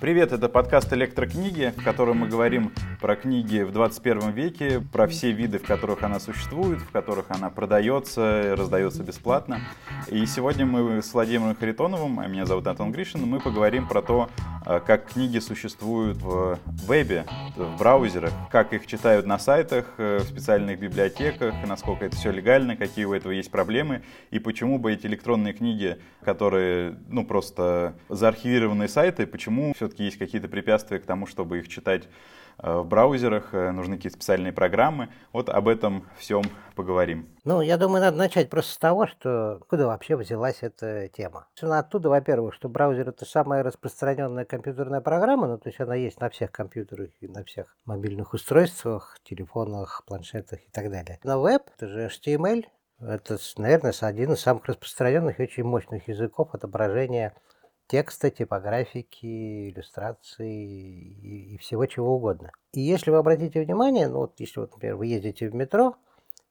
Привет, это подкаст «Электрокниги», в котором мы говорим про книги в 21 веке, про все виды, в которых она существует, в которых она продается, раздается бесплатно. И сегодня мы с Владимиром Харитоновым, а меня зовут Антон Гришин, мы поговорим про то, а, как книги существуют в вебе, в браузерах, как их читают на сайтах, э, в специальных библиотеках, насколько это все легально, какие у этого есть проблемы, и почему бы эти электронные книги, которые, ну, просто заархивированные сайты, почему все-таки есть какие-то препятствия к тому, чтобы их читать Э, в браузерах, э, нужны какие-то специальные программы. Вот об этом всем поговорим. Ну, я думаю, надо начать просто с того, что откуда вообще взялась эта тема. Оттуда, во-первых, что браузер это самая распространенная компьютерная программа, ну, то есть она есть на всех компьютерах и на всех мобильных устройствах, телефонах, планшетах и так далее. На веб это же HTML, это, наверное, один из самых распространенных и очень мощных языков отображения текста, типографики, иллюстрации и, и всего чего угодно. И если вы обратите внимание, ну вот если, вот, например, вы ездите в метро,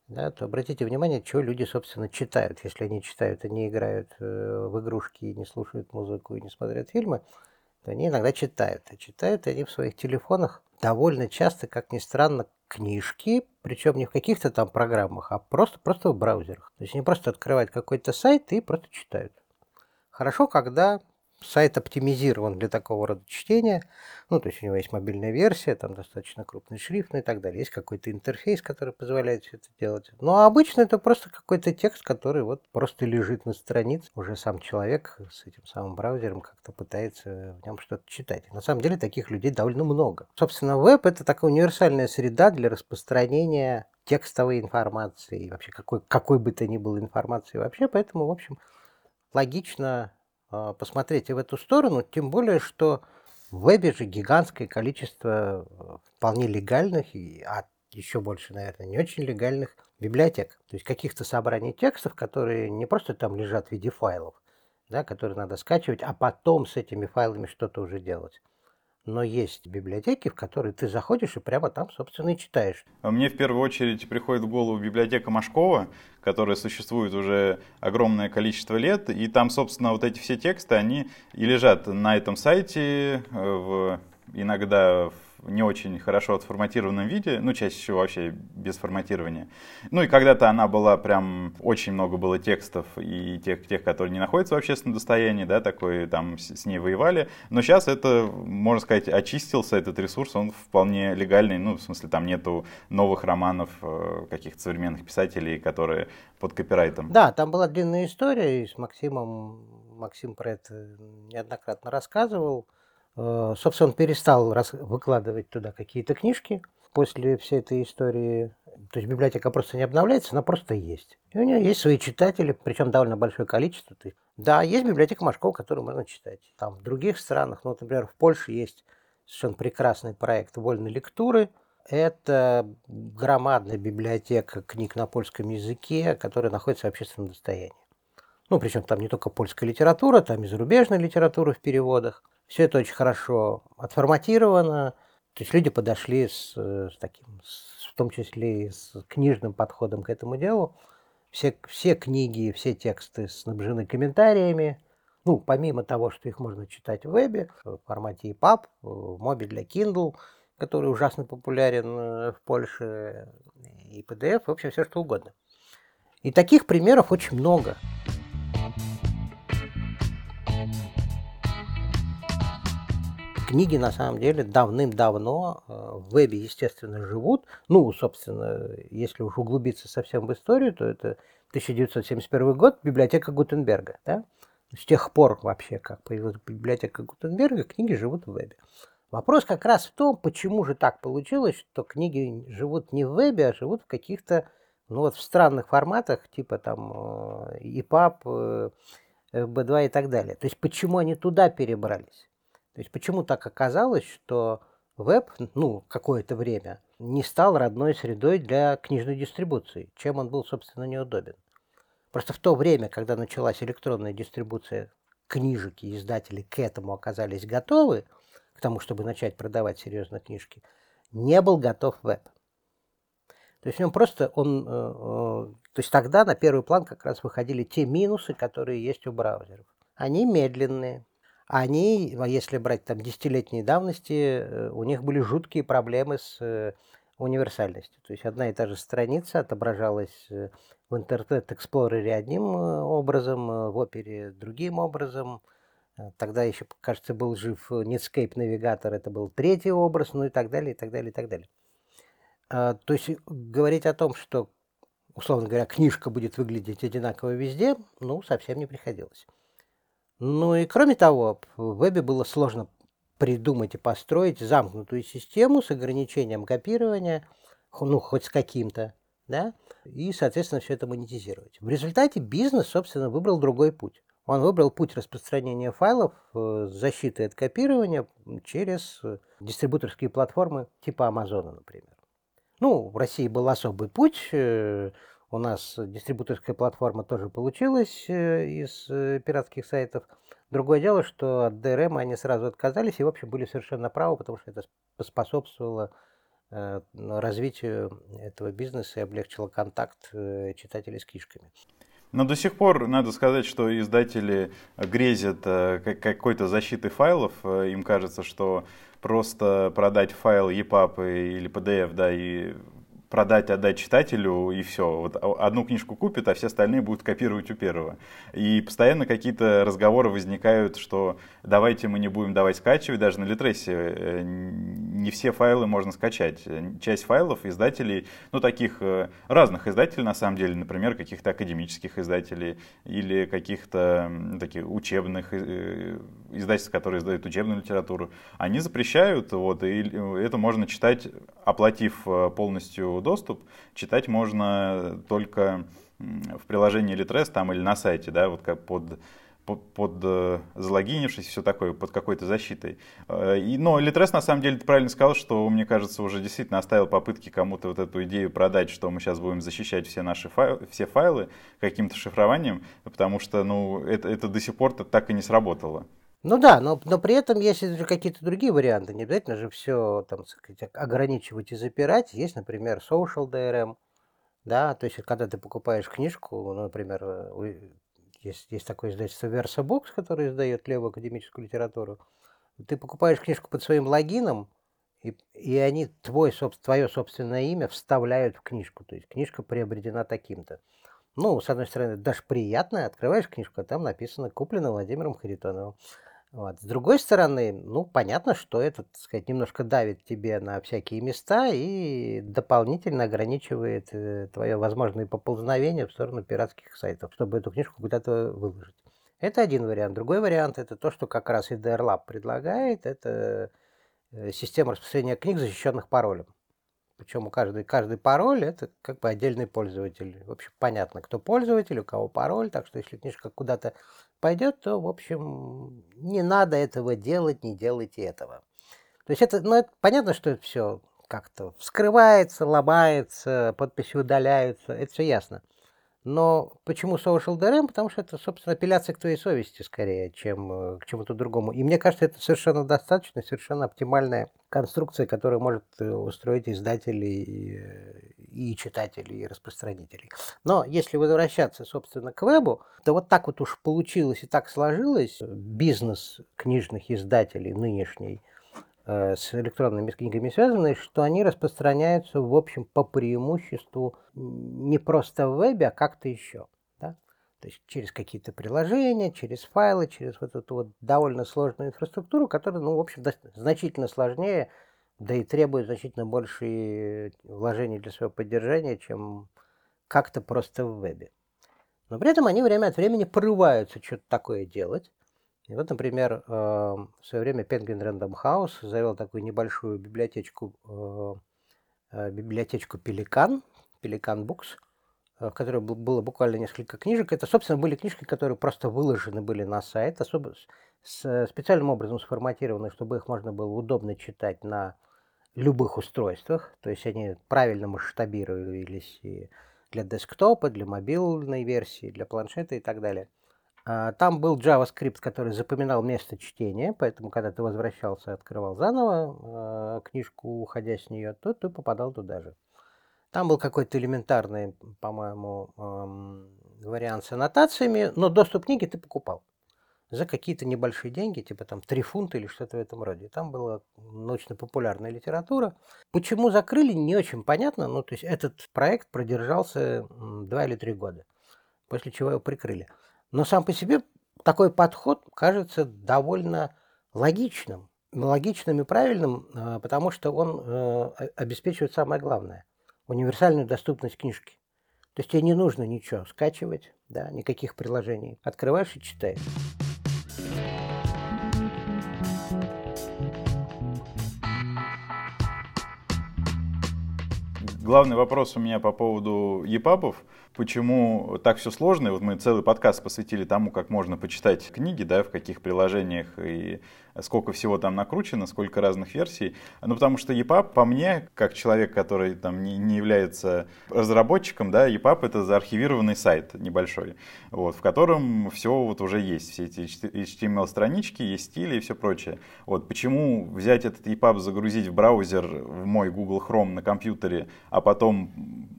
да, то обратите внимание, что люди, собственно, читают. Если они читают, они играют э, в игрушки, не слушают музыку и не смотрят фильмы, то они иногда читают. А читают они в своих телефонах довольно часто, как ни странно, книжки, причем не в каких-то там программах, а просто, просто в браузерах. То есть они просто открывают какой-то сайт и просто читают. Хорошо, когда сайт оптимизирован для такого рода чтения. Ну, то есть у него есть мобильная версия, там достаточно крупный шрифт ну и так далее. Есть какой-то интерфейс, который позволяет все это делать. Но обычно это просто какой-то текст, который вот просто лежит на странице. Уже сам человек с этим самым браузером как-то пытается в нем что-то читать. на самом деле таких людей довольно много. Собственно, веб — это такая универсальная среда для распространения текстовой информации, вообще какой, какой бы то ни было информации вообще. Поэтому, в общем, логично а, посмотреть и в эту сторону, тем более, что в вебе же гигантское количество э, вполне легальных, а еще больше, наверное, не очень легальных библиотек. То есть каких-то собраний текстов, которые не просто там лежат в виде файлов, да, которые надо скачивать, а потом с этими файлами что-то уже делать но есть библиотеки, в которые ты заходишь и прямо там, собственно, и читаешь. А мне в первую очередь приходит в голову библиотека Машкова, которая существует уже огромное количество лет, и там, собственно, вот эти все тексты, они и лежат на этом сайте, э, в, иногда в не очень хорошо отформатированном виде, ну, чаще всего вообще без форматирования. Ну, и когда-то она была прям, очень много было текстов и тех, тех, которые не находятся в общественном достоянии, да, такой там с, с ней воевали. Но сейчас это, можно сказать, очистился этот ресурс, он вполне легальный, ну, в смысле, там нету новых романов э, каких-то современных писателей, которые под копирайтом. Да, там была длинная история, и с Максимом, Максим про это неоднократно рассказывал. Э, собственно, он перестал выкладывать туда какие-то книжки после всей этой истории. То есть библиотека просто не обновляется, она просто есть. И у нее есть свои читатели, причем довольно большое количество. Да, есть библиотека Машкова, которую можно читать. Там в других странах, ну, например, в Польше есть совершенно прекрасный проект вольной лектуры. Это громадная библиотека книг на польском языке, которая находится в общественном достоянии. Ну, причем там не только польская литература, там и зарубежная литература в переводах. Все это очень хорошо отформатировано. То есть люди подошли с, э, с таким, с, в том числе и с книжным подходом к этому делу. Все, все книги, все тексты снабжены комментариями. Ну, помимо того, что их можно читать в вебе, в формате EPUB, в моби для Kindle, который ужасно популярен э, в Польше, и PDF, в общем, все что угодно. И таких примеров очень много. Книги на самом деле давным-давно э, в вебе, естественно, живут. Ну, собственно, если уж углубиться совсем в историю, то это 1971 год, библиотека Гутенберга. Да? С тех пор вообще, как появилась библиотека Гутенберга, книги живут в вебе. Вопрос как раз в том, почему же так получилось, что книги живут не в вебе, а живут в каких-то, ну вот в странных форматах, типа там EPUB, FB2 и так далее. То есть почему они туда перебрались? То есть почему так оказалось, что веб, ну, какое-то время не стал родной средой для книжной дистрибуции, чем он был, собственно, неудобен. Просто в то время, когда началась электронная дистрибуция книжек и издатели к этому оказались готовы, к тому, чтобы начать продавать серьезно книжки, не был готов веб. То есть в нем просто он... То есть тогда на первый план как раз выходили те минусы, которые есть у браузеров. Они медленные, они, а если брать там десятилетние давности, у них были жуткие проблемы с универсальностью. То есть одна и та же страница отображалась в Internet Explorer одним образом, в опере другим образом, Э, тогда еще, кажется, был жив Netscape навигатор, это был третий образ, ну и так далее, и так далее, и так далее. А, то есть говорить о том, что, условно говоря, книжка будет выглядеть одинаково везде, ну, совсем не приходилось. Ну и кроме того, в вебе было сложно придумать и построить замкнутую систему с ограничением копирования, ну, хоть с каким-то, да, и, соответственно, все это монетизировать. В результате бизнес, собственно, выбрал другой путь. Он выбрал путь распространения файлов э, с защитой от копирования через э, дистрибуторские платформы типа Амазона, например. Ну, в России был особый путь. Э, у нас дистрибуторская платформа тоже получилась из пиратских сайтов. Другое дело, что от DRM они сразу отказались и, в общем, были совершенно правы, потому что это способствовало развитию этого бизнеса и облегчило контакт читателей с книжками. Но до сих пор надо сказать, что издатели грезят э, какой-то защитой файлов. Э, им кажется, что просто продать файл EPUB или PDF, да, и продать, отдать читателю, и все. Вот одну книжку купит, а все остальные будут копировать у первого. И постоянно какие-то разговоры возникают, что давайте мы не будем давать скачивать, даже на Литресе э, не все файлы можно скачать. Часть файлов издателей, ну таких э, разных издателей на самом деле, например, каких-то академических издателей или каких-то таких учебных э, издательств, которые издают учебную литературу, они запрещают, вот, и это можно читать, оплатив полностью доступ, читать можно только в приложении Litres там или на сайте, да, вот как под под, под э, залогинившись, все такое, под какой-то защитой. Э, но Литрес, на самом деле, ты правильно сказал, что, мне кажется, уже действительно оставил попытки кому-то вот эту идею продать, что мы сейчас будем защищать все наши файлы, все файлы каким-то шифрованием, потому что, ну, это, это до сих пор так и не сработало. Ну да, но, но при этом есть же какие-то другие варианты. Не обязательно же все там, сказать, ограничивать и запирать. Есть, например, social DRM. Да, то есть, когда ты покупаешь книжку, ну, например, э, есть, есть такое издательство VersaBox, которое издает левую академическую литературу. Ты покупаешь книжку под своим логином, и, и они твой, твое собственное имя вставляют в книжку. То есть книжка приобретена таким-то. Ну, с одной стороны, даже приятно, открываешь книжку, а там написано «Куплено Владимиром Харитоновым». Вот. С другой стороны, ну, понятно, что это, так сказать, немножко давит тебе на всякие места и дополнительно ограничивает э, твое возможное поползновение в сторону пиратских сайтов, чтобы эту книжку куда-то выложить. Это один вариант. Другой вариант – это то, что как раз и DRLab предлагает, это э, система распространения книг, защищенных паролем. Причем у каждой, каждый пароль это как бы отдельный пользователь. В общем, понятно, кто пользователь, у кого пароль. Так что если книжка куда-то пойдет, то, в общем, не надо этого делать, не делайте этого. То есть это, ну, это понятно, что это все как-то вскрывается, ломается, подписи удаляются, это все ясно. Но почему Social DRM? Потому что это, собственно, апелляция к твоей совести скорее, чем э, к чему-то другому. И мне кажется, это совершенно достаточно, совершенно оптимальная конструкция, которая может э, устроить издателей и э, читателей, и распространителей. Но если возвращаться, собственно, к вебу, то вот так вот уж получилось и так сложилось. Бизнес книжных издателей нынешний – Э, с электронными книгами связаны, что они распространяются, в общем, по преимуществу не просто в вебе, а как-то еще. Да? То есть через какие-то приложения, через файлы, через вот эту вот довольно сложную инфраструктуру, которая, ну, в общем, значительно сложнее, да и требует значительно больше вложений для своего поддержания, чем как-то просто в вебе. Но при этом они время от времени порываются что-то такое делать. И вот, например, в свое время Penguin Random House завел такую небольшую библиотечку, э, э, библиотечку Pelican Books, э, в которой было буквально несколько книжек. Это, собственно, были книжки, которые просто выложены были на сайт, особо с специальным образом сформатированы, чтобы их можно было удобно читать на любых устройствах. То есть они правильно масштабировались и для десктопа, для мобильной версии, для планшета и так далее. А, там был JavaScript, который запоминал место чтения, поэтому, когда ты возвращался, открывал заново э, книжку, уходя с нее, то ты попадал туда же. Там был какой-то элементарный, по-моему, вариант с аннотациями, но доступ к книге ты покупал за какие-то небольшие деньги, типа там 3 фунта или что-то в этом роде. Там была научно-популярная литература. Почему закрыли, не очень понятно. Ну, то есть этот проект продержался 2 или 3 года, после чего его прикрыли. Но сам по себе такой подход кажется довольно логичным. Логичным и правильным, а, потому что он э, обеспечивает самое главное – универсальную доступность книжки. То есть тебе не нужно ничего скачивать, да, никаких приложений. Открываешь и читаешь. Главный вопрос у меня по поводу ЕПАБов. Почему так все сложно? И вот мы целый подкаст посвятили тому, как можно почитать книги, да, в каких приложениях и сколько всего там накручено, сколько разных версий. Ну, потому что EPUB, по мне, как человек, который там не, не является разработчиком, да, EPUB — это заархивированный сайт небольшой, вот, в котором все вот уже есть, все эти HTML-странички, есть стили и все прочее. Вот, почему взять этот EPUB, загрузить в браузер, в мой Google Chrome на компьютере, а потом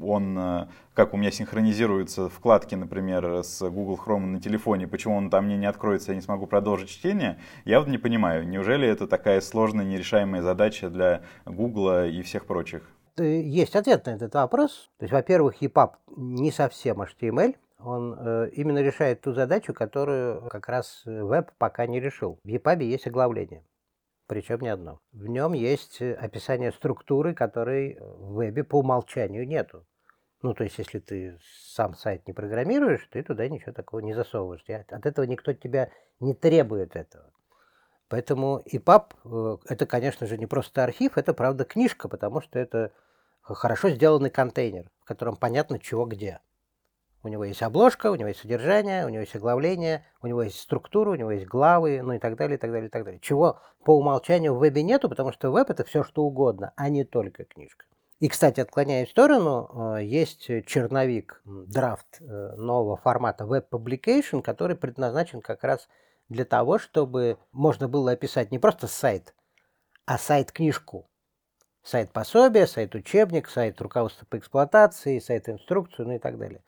он, э, как у меня синхронизируются вкладки, например, с Google Chrome на телефоне, почему он там мне не откроется, я не смогу продолжить чтение, я вот не понимаю неужели это такая сложная, нерешаемая задача для Гугла и всех прочих? Есть ответ на этот вопрос. То есть, во-первых, EPUB не совсем HTML, он э, именно решает ту задачу, которую как раз веб пока не решил. В EPUB есть оглавление, причем не одно. В нем есть описание структуры, которой в вебе по умолчанию нету. Ну, то есть, если ты сам сайт не программируешь, ты туда ничего такого не засовываешь. От этого никто тебя не требует этого. Поэтому EPUB э, это, конечно же, не просто архив, это, правда, книжка, потому что это хорошо сделанный контейнер, в котором понятно, чего где. У него есть обложка, у него есть содержание, у него есть оглавление, у него есть структура, у него есть главы, ну и так далее, и так далее, и так далее. Чего по умолчанию в вебе нету, потому что веб это все что угодно, а не только книжка. И, кстати, отклоняясь в сторону, э, есть черновик, драфт э, нового формата Web Publication, который предназначен как раз для того, чтобы можно было описать не просто сайт, а сайт-книжку. Сайт-пособие, сайт-учебник, сайт руководства по эксплуатации, сайт-инструкцию, ну и так далее.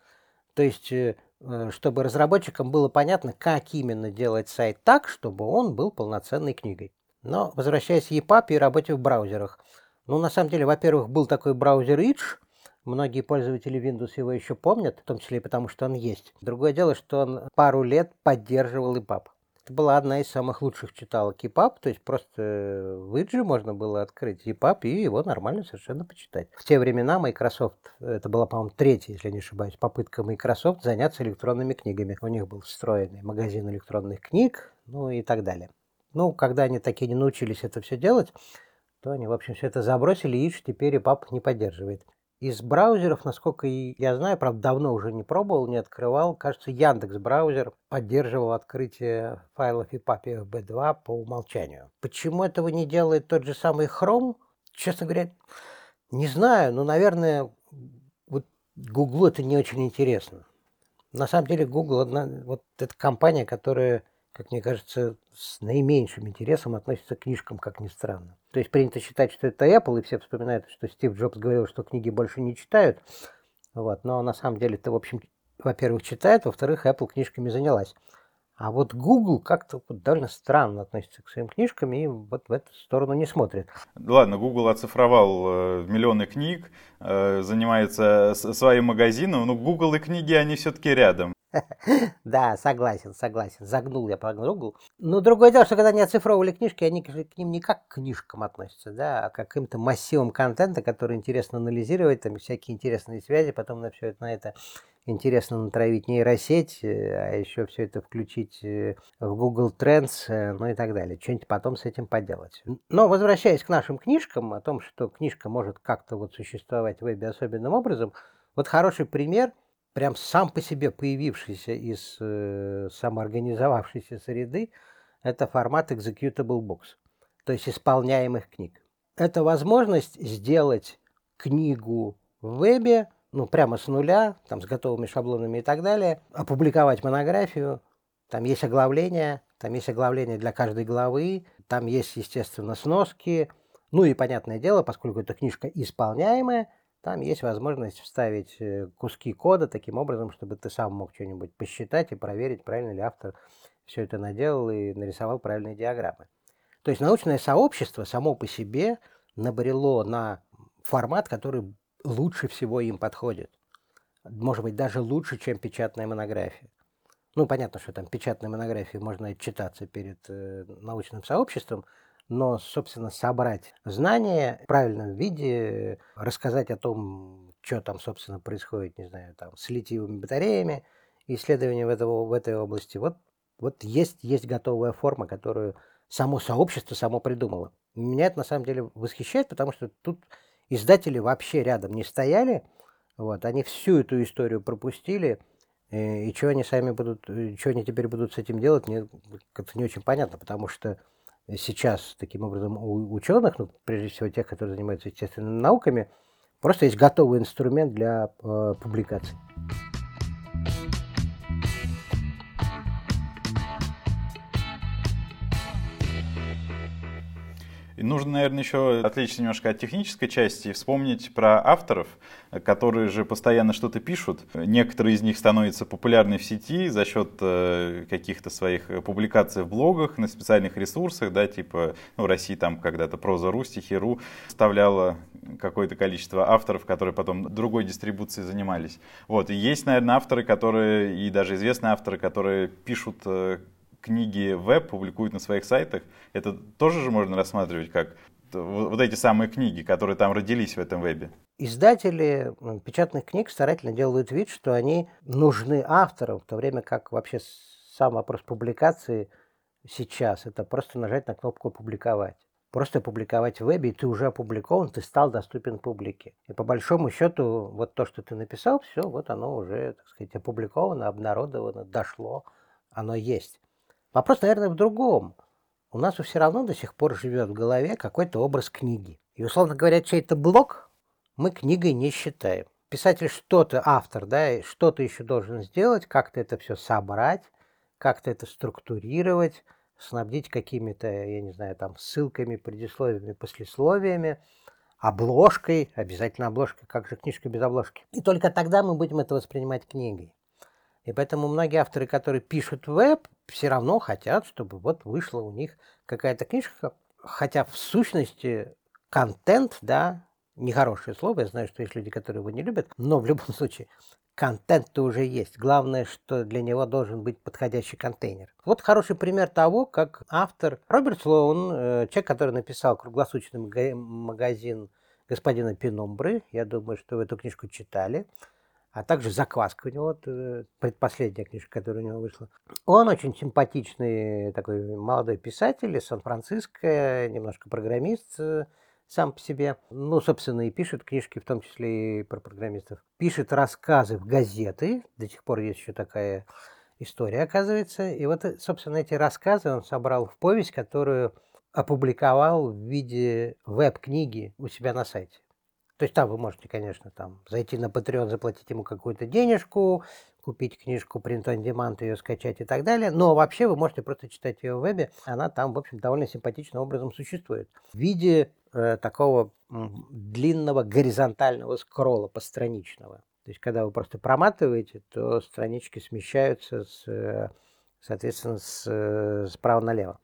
То есть, э, э, чтобы разработчикам было понятно, как именно делать сайт так, чтобы он был полноценной книгой. Но, возвращаясь к EPUB и работе в браузерах. Ну, на самом деле, во-первых, был такой браузер Edge, Многие пользователи Windows его еще помнят, в том числе и потому, что он есть. Другое дело, что он пару лет поддерживал EPUB. Это была одна из самых лучших читалок EPUB, то есть просто в Edge можно было открыть EPUB и его нормально совершенно почитать. В те времена Microsoft, это была, по-моему, третья, если не ошибаюсь, попытка Microsoft заняться электронными книгами. У них был встроенный магазин электронных книг, ну и так далее. Ну, когда они таки не научились это все делать, то они, в общем, все это забросили, и теперь EPUB не поддерживает. Из браузеров, насколько я знаю, правда, давно уже не пробовал, не открывал, кажется, Яндекс браузер поддерживал открытие файлов и папе FB2 по умолчанию. Почему этого не делает тот же самый Chrome? Честно говоря, не знаю, но, наверное, вот Google это не очень интересно. На самом деле Google одна, вот эта компания, которая как мне кажется, с наименьшим интересом относится к книжкам, как ни странно. То есть принято считать, что это Apple, и все вспоминают, что Стив Джобс говорил, что книги больше не читают. Вот. Но на самом деле это, в общем, во-первых, читает, во-вторых, Apple книжками занялась. А вот Google как-то вот довольно странно относится к своим книжкам и вот в эту сторону не смотрит. Ладно, Google оцифровал э, миллионы книг, э, занимается своим магазином, но Google и книги, они все-таки рядом. Да, согласен, согласен. Загнул я по Google. Но другое дело, что когда они оцифровывали книжки, они к ним не как к книжкам относятся, да, а к каким-то массивам контента, который интересно анализировать, там всякие интересные связи, потом на все это, на это интересно натравить нейросеть, э, а еще все это включить э, в Google Trends, э, ну и так далее. Что-нибудь потом с этим поделать. Но возвращаясь к нашим книжкам, о том, что книжка может как-то вот существовать в вебе особенным образом, вот хороший пример – прям сам по себе появившийся из э, самоорганизовавшейся среды, это формат Executable Books, то есть исполняемых книг. Это возможность сделать книгу в вебе, ну, прямо с нуля, там, с готовыми шаблонами и так далее, опубликовать монографию, там есть оглавление, там есть оглавление для каждой главы, там есть, естественно, сноски, ну и, понятное дело, поскольку эта книжка исполняемая, Там есть возможность вставить э, куски кода таким образом, чтобы ты сам мог что-нибудь посчитать и проверить, правильно ли автор все это наделал и нарисовал правильные диаграммы. То есть научное сообщество само по себе набрело на формат, который лучше всего им подходит. Может быть, даже лучше, чем печатная монография. Ну, понятно, что там печатной монографии можно читаться перед э, научным сообществом, но, собственно, собрать знания в правильном виде, рассказать о том, что там, собственно, происходит, не знаю, там, с литиевыми батареями, исследования в, этого, в этой области. Вот, вот есть, есть готовая форма, которую само сообщество само придумало. Меня это на самом деле восхищает, потому что тут издатели вообще рядом не стояли, вот, они всю эту историю пропустили, и, э, и что они сами будут, что они теперь будут с этим делать, мне как-то не очень понятно, потому что сейчас таким образом у ученых, ну, прежде всего тех, которые занимаются естественными науками, просто есть готовый инструмент для э, публикации. И нужно, наверное, еще отвлечься немножко от технической части и вспомнить про авторов, которые же постоянно что-то пишут. Некоторые из них становятся популярны в сети за счет э, каких-то своих публикаций в блогах, на специальных ресурсах, да, типа, ну, России там когда-то Проза.ру, Стихи.ру вставляла какое-то количество авторов, которые потом другой дистрибуцией занимались. Вот, и есть, наверное, авторы, которые, и даже известные авторы, которые пишут э, книги веб публикуют на своих сайтах, это тоже же можно рассматривать как вот эти самые книги, которые там родились в этом вебе? Издатели печатных книг старательно делают вид, что они нужны авторам, в то время как вообще сам вопрос публикации сейчас – это просто нажать на кнопку «Публиковать». Просто публиковать в вебе, и ты уже опубликован, ты стал доступен публике. И по большому счету, вот то, что ты написал, все, вот оно уже, так сказать, опубликовано, обнародовано, дошло, оно есть. Вопрос, наверное, в другом. У нас все равно до сих пор живет в голове какой-то образ книги. И, условно говоря, чей-то блог мы книгой не считаем. Писатель что-то, автор, да, что-то еще должен сделать, как-то это все собрать, как-то это структурировать, снабдить какими-то, я не знаю, там, ссылками, предисловиями, послесловиями, обложкой, обязательно обложкой, как же книжка без обложки. И только тогда мы будем это воспринимать книгой. И поэтому многие авторы, которые пишут веб, все равно хотят, чтобы вот вышла у них какая-то книжка, хотя в сущности контент, да, нехорошее слово, я знаю, что есть люди, которые его не любят, но в любом случае контент-то уже есть. Главное, что для него должен быть подходящий контейнер. Вот хороший пример того, как автор Роберт Слоун, э, человек, который написал круглосуточный магазин господина Пиномбры, я думаю, что вы эту книжку читали, а также «Закваска» у него, вот, э, предпоследняя книжка, которая у него вышла. Он очень симпатичный такой молодой писатель из Сан-Франциско, немножко программист э, сам по себе. Ну, собственно, и пишет книжки, в том числе и про программистов. Пишет рассказы в газеты, до сих пор есть еще такая история, оказывается. И вот, э, собственно, эти рассказы он собрал в повесть, которую опубликовал в виде веб-книги у себя на сайте. То есть там вы можете, конечно, там зайти на Patreon, заплатить ему какую-то денежку, купить книжку print on demand, ее скачать и так далее. Но вообще вы можете просто читать ее в вебе. Она там, в общем, довольно симпатичным образом существует. В виде э, такого длинного горизонтального скролла постраничного. То есть, когда вы просто проматываете, то странички смещаются, с, э, соответственно, с, э, справа налево.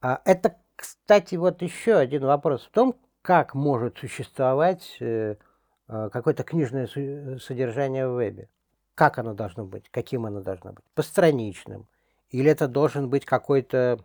А это, кстати, вот еще один вопрос в том, как может существовать э, а, какое-то книжное содержание в вебе. Как оно должно быть, каким оно должно быть. Постраничным. Или это должен быть какой-то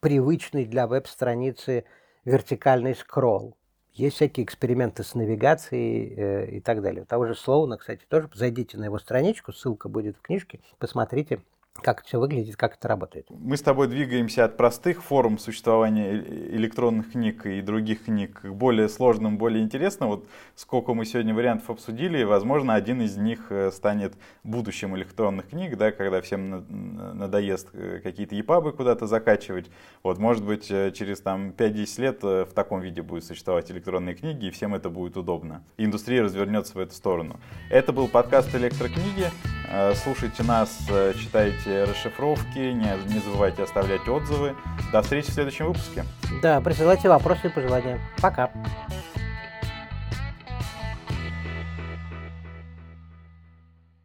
привычный для веб-страницы вертикальный скролл. Есть всякие эксперименты с навигацией э, и так далее. У того же Слоуна, кстати, тоже зайдите на его страничку, ссылка будет в книжке, посмотрите, как это все выглядит, как это работает. Мы с тобой двигаемся от простых форм существования электронных книг и других книг к более сложным, более интересным. Вот сколько мы сегодня вариантов обсудили, возможно, один из них э, станет будущим электронных книг, да, когда всем надоест э, какие-то епабы куда-то закачивать. Вот, может быть, э, через там 5-10 лет в таком виде будут существовать электронные книги, и всем это будет удобно. Индустрия развернется в эту сторону. Это был подкаст «Электрокниги». Слушайте нас, читайте делайте расшифровки, не, не забывайте оставлять отзывы. До встречи в следующем выпуске. Да, присылайте вопросы и пожелания. Пока.